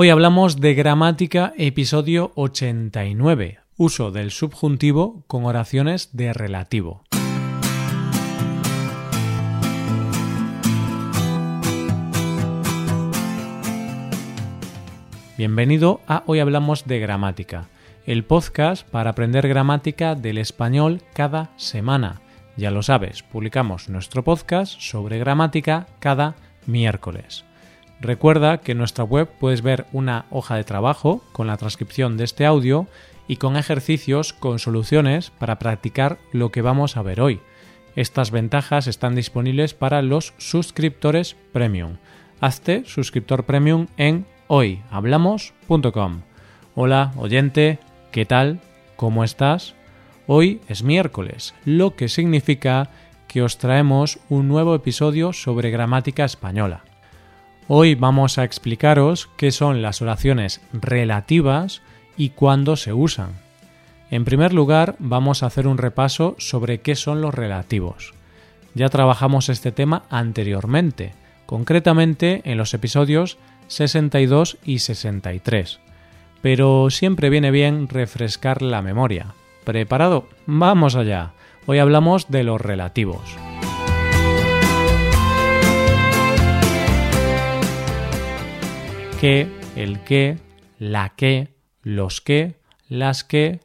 Hoy hablamos de gramática episodio 89, uso del subjuntivo con oraciones de relativo. Bienvenido a Hoy Hablamos de Gramática, el podcast para aprender gramática del español cada semana. Ya lo sabes, publicamos nuestro podcast sobre gramática cada miércoles. Recuerda que en nuestra web puedes ver una hoja de trabajo con la transcripción de este audio y con ejercicios con soluciones para practicar lo que vamos a ver hoy. Estas ventajas están disponibles para los suscriptores premium. Hazte suscriptor premium en hoyhablamos.com. Hola, oyente, ¿qué tal? ¿Cómo estás? Hoy es miércoles, lo que significa que os traemos un nuevo episodio sobre gramática española. Hoy vamos a explicaros qué son las oraciones relativas y cuándo se usan. En primer lugar, vamos a hacer un repaso sobre qué son los relativos. Ya trabajamos este tema anteriormente, concretamente en los episodios 62 y 63. Pero siempre viene bien refrescar la memoria. ¿Preparado? Vamos allá. Hoy hablamos de los relativos. Que, el que, la que, los que, las que,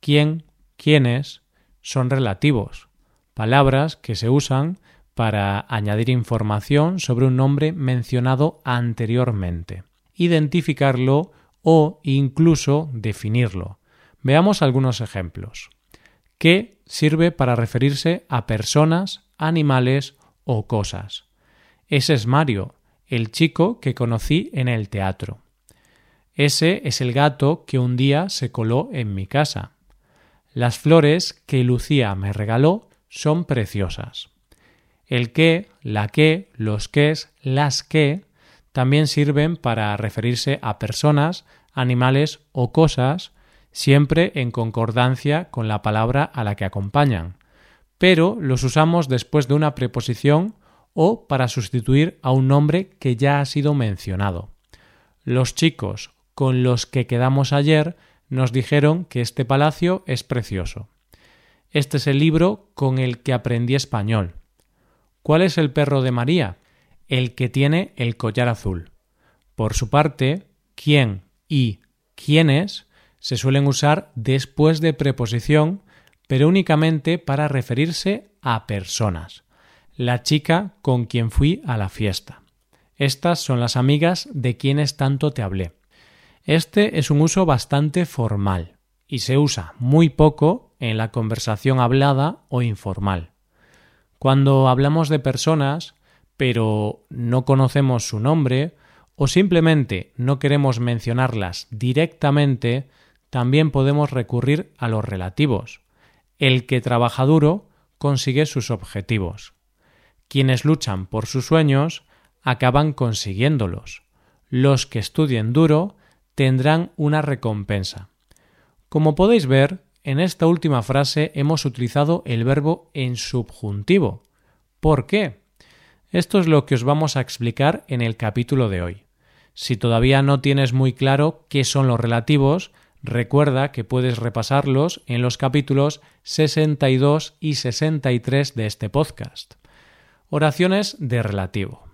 quién, quiénes son relativos, palabras que se usan para añadir información sobre un nombre mencionado anteriormente, identificarlo o incluso definirlo. Veamos algunos ejemplos. ¿Qué sirve para referirse a personas, animales o cosas? Ese es Mario, el chico que conocí en el teatro. Ese es el gato que un día se coló en mi casa. Las flores que Lucía me regaló son preciosas. El que, la que, los ques, las que también sirven para referirse a personas, animales o cosas, siempre en concordancia con la palabra a la que acompañan, pero los usamos después de una preposición o para sustituir a un nombre que ya ha sido mencionado. Los chicos con los que quedamos ayer nos dijeron que este palacio es precioso. Este es el libro con el que aprendí español. ¿Cuál es el perro de María? El que tiene el collar azul. Por su parte, quién y quiénes se suelen usar después de preposición, pero únicamente para referirse a personas la chica con quien fui a la fiesta. Estas son las amigas de quienes tanto te hablé. Este es un uso bastante formal y se usa muy poco en la conversación hablada o informal. Cuando hablamos de personas, pero no conocemos su nombre o simplemente no queremos mencionarlas directamente, también podemos recurrir a los relativos. El que trabaja duro consigue sus objetivos. Quienes luchan por sus sueños acaban consiguiéndolos. Los que estudien duro tendrán una recompensa. Como podéis ver, en esta última frase hemos utilizado el verbo en subjuntivo. ¿Por qué? Esto es lo que os vamos a explicar en el capítulo de hoy. Si todavía no tienes muy claro qué son los relativos, recuerda que puedes repasarlos en los capítulos 62 y 63 de este podcast. Oraciones de relativo.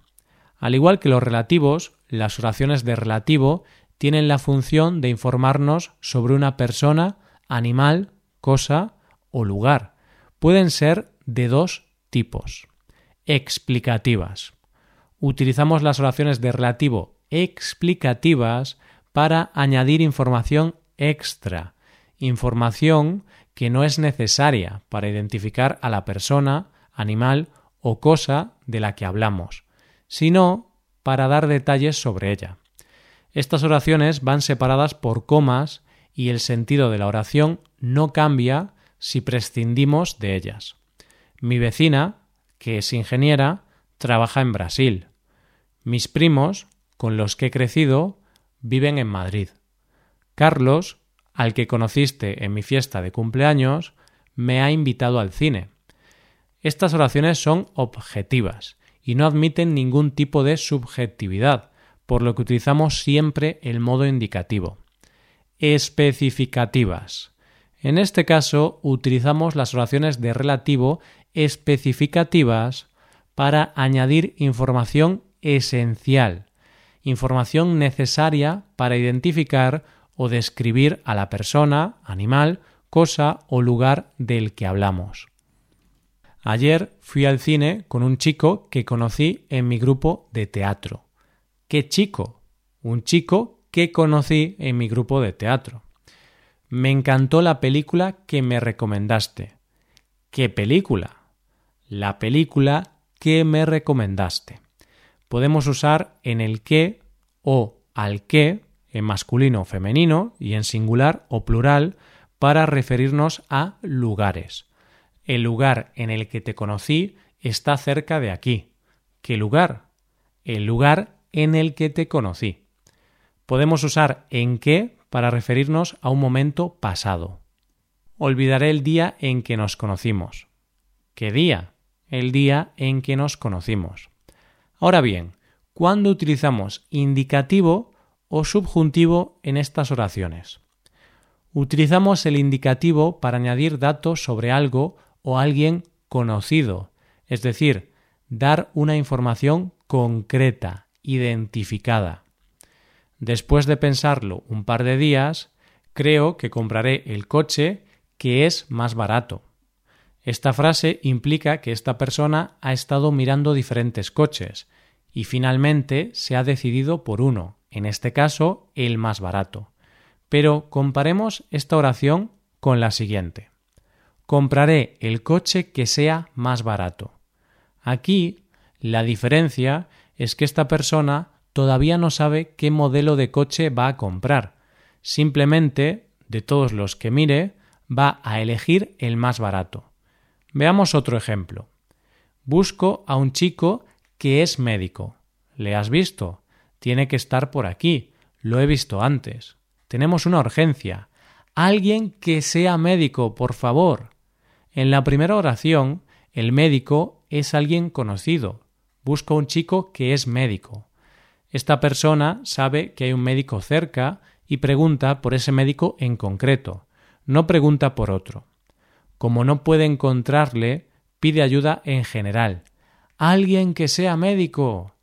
Al igual que los relativos, las oraciones de relativo tienen la función de informarnos sobre una persona, animal, cosa o lugar. Pueden ser de dos tipos. Explicativas. Utilizamos las oraciones de relativo explicativas para añadir información extra, información que no es necesaria para identificar a la persona, animal o cosa de la que hablamos, sino para dar detalles sobre ella. Estas oraciones van separadas por comas y el sentido de la oración no cambia si prescindimos de ellas. Mi vecina, que es ingeniera, trabaja en Brasil. Mis primos, con los que he crecido, viven en Madrid. Carlos, al que conociste en mi fiesta de cumpleaños, me ha invitado al cine. Estas oraciones son objetivas y no admiten ningún tipo de subjetividad, por lo que utilizamos siempre el modo indicativo. Especificativas. En este caso utilizamos las oraciones de relativo especificativas para añadir información esencial, información necesaria para identificar o describir a la persona, animal, cosa o lugar del que hablamos. Ayer fui al cine con un chico que conocí en mi grupo de teatro. ¿Qué chico? Un chico que conocí en mi grupo de teatro. Me encantó la película que me recomendaste. ¿Qué película? La película que me recomendaste. Podemos usar en el que o al que en masculino o femenino y en singular o plural para referirnos a lugares. El lugar en el que te conocí está cerca de aquí. ¿Qué lugar? El lugar en el que te conocí. Podemos usar en qué para referirnos a un momento pasado. Olvidaré el día en que nos conocimos. ¿Qué día? El día en que nos conocimos. Ahora bien, ¿cuándo utilizamos indicativo o subjuntivo en estas oraciones? Utilizamos el indicativo para añadir datos sobre algo o alguien conocido, es decir, dar una información concreta, identificada. Después de pensarlo un par de días, creo que compraré el coche que es más barato. Esta frase implica que esta persona ha estado mirando diferentes coches y finalmente se ha decidido por uno, en este caso el más barato. Pero comparemos esta oración con la siguiente. Compraré el coche que sea más barato. Aquí la diferencia es que esta persona todavía no sabe qué modelo de coche va a comprar. Simplemente, de todos los que mire, va a elegir el más barato. Veamos otro ejemplo. Busco a un chico que es médico. ¿Le has visto? Tiene que estar por aquí. Lo he visto antes. Tenemos una urgencia. Alguien que sea médico, por favor. En la primera oración, el médico es alguien conocido. Busco un chico que es médico. Esta persona sabe que hay un médico cerca y pregunta por ese médico en concreto, no pregunta por otro. Como no puede encontrarle, pide ayuda en general. Alguien que sea médico.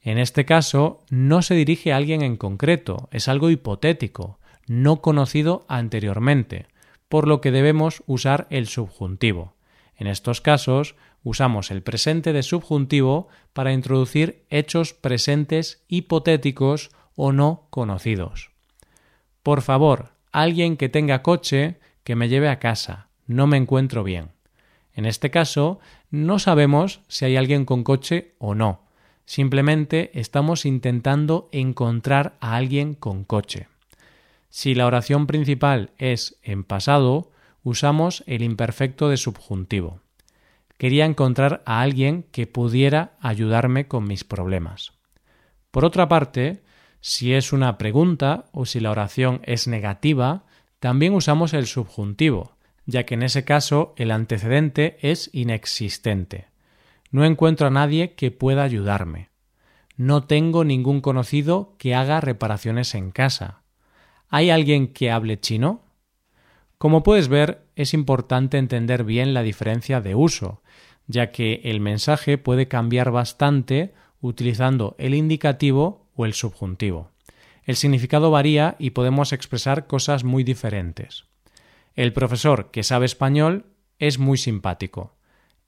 En este caso, no se dirige a alguien en concreto, es algo hipotético, no conocido anteriormente, por lo que debemos usar el subjuntivo. En estos casos, usamos el presente de subjuntivo para introducir hechos presentes hipotéticos o no conocidos. Por favor, alguien que tenga coche que me lleve a casa. No me encuentro bien. En este caso, no sabemos si hay alguien con coche o no. Simplemente estamos intentando encontrar a alguien con coche. Si la oración principal es en pasado, usamos el imperfecto de subjuntivo. Quería encontrar a alguien que pudiera ayudarme con mis problemas. Por otra parte, si es una pregunta o si la oración es negativa, también usamos el subjuntivo, ya que en ese caso el antecedente es inexistente. No encuentro a nadie que pueda ayudarme. No tengo ningún conocido que haga reparaciones en casa. ¿Hay alguien que hable chino? Como puedes ver, es importante entender bien la diferencia de uso, ya que el mensaje puede cambiar bastante utilizando el indicativo o el subjuntivo. El significado varía y podemos expresar cosas muy diferentes. El profesor que sabe español es muy simpático.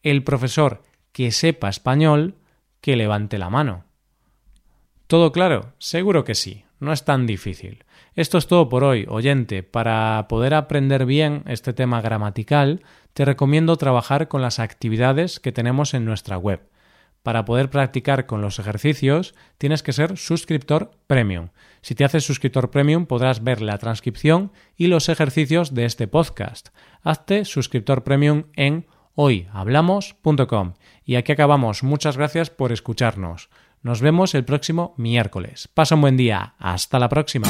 El profesor que sepa español, que levante la mano. ¿Todo claro? Seguro que sí, no es tan difícil. Esto es todo por hoy, oyente. Para poder aprender bien este tema gramatical, te recomiendo trabajar con las actividades que tenemos en nuestra web. Para poder practicar con los ejercicios, tienes que ser suscriptor premium. Si te haces suscriptor premium, podrás ver la transcripción y los ejercicios de este podcast. Hazte suscriptor premium en hoyhablamos.com. Y aquí acabamos. Muchas gracias por escucharnos. Nos vemos el próximo miércoles. Pasa un buen día. Hasta la próxima.